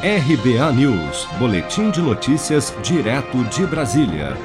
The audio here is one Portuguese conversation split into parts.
RBA News, Boletim de Notícias, direto de Brasília.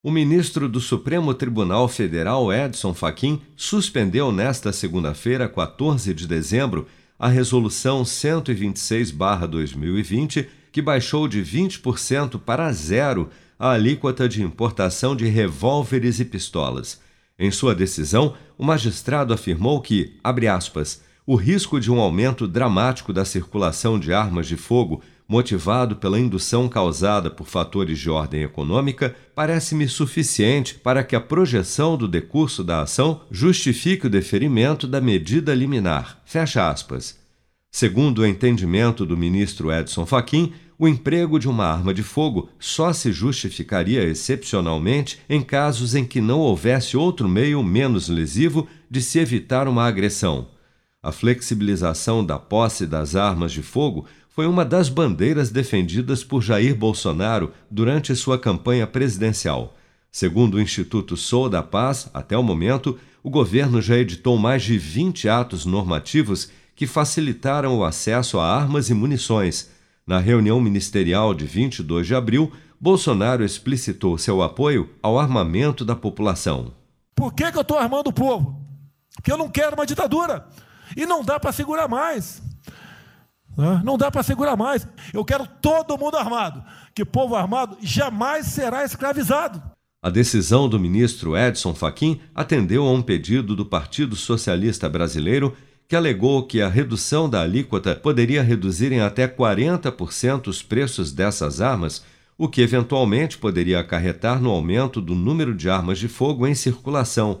O ministro do Supremo Tribunal Federal, Edson Fachin, suspendeu nesta segunda-feira, 14 de dezembro, a Resolução 126-2020, que baixou de 20% para zero a alíquota de importação de revólveres e pistolas. Em sua decisão, o magistrado afirmou que, abre aspas, o risco de um aumento dramático da circulação de armas de fogo, motivado pela indução causada por fatores de ordem econômica, parece-me suficiente para que a projeção do decurso da ação justifique o deferimento da medida liminar. Fecha aspas. Segundo o entendimento do ministro Edson Fachin, o emprego de uma arma de fogo só se justificaria excepcionalmente em casos em que não houvesse outro meio menos lesivo de se evitar uma agressão. A flexibilização da posse das armas de fogo foi uma das bandeiras defendidas por Jair Bolsonaro durante sua campanha presidencial. Segundo o Instituto Sou da Paz, até o momento, o governo já editou mais de 20 atos normativos que facilitaram o acesso a armas e munições. Na reunião ministerial de 22 de abril, Bolsonaro explicitou seu apoio ao armamento da população. Por que, que eu estou armando o povo? Porque eu não quero uma ditadura. E não dá para segurar mais. Né? Não dá para segurar mais. Eu quero todo mundo armado. Que povo armado jamais será escravizado. A decisão do ministro Edson Fachin atendeu a um pedido do Partido Socialista Brasileiro que alegou que a redução da alíquota poderia reduzir em até 40% os preços dessas armas, o que eventualmente poderia acarretar no aumento do número de armas de fogo em circulação.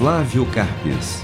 Flávio Carpes.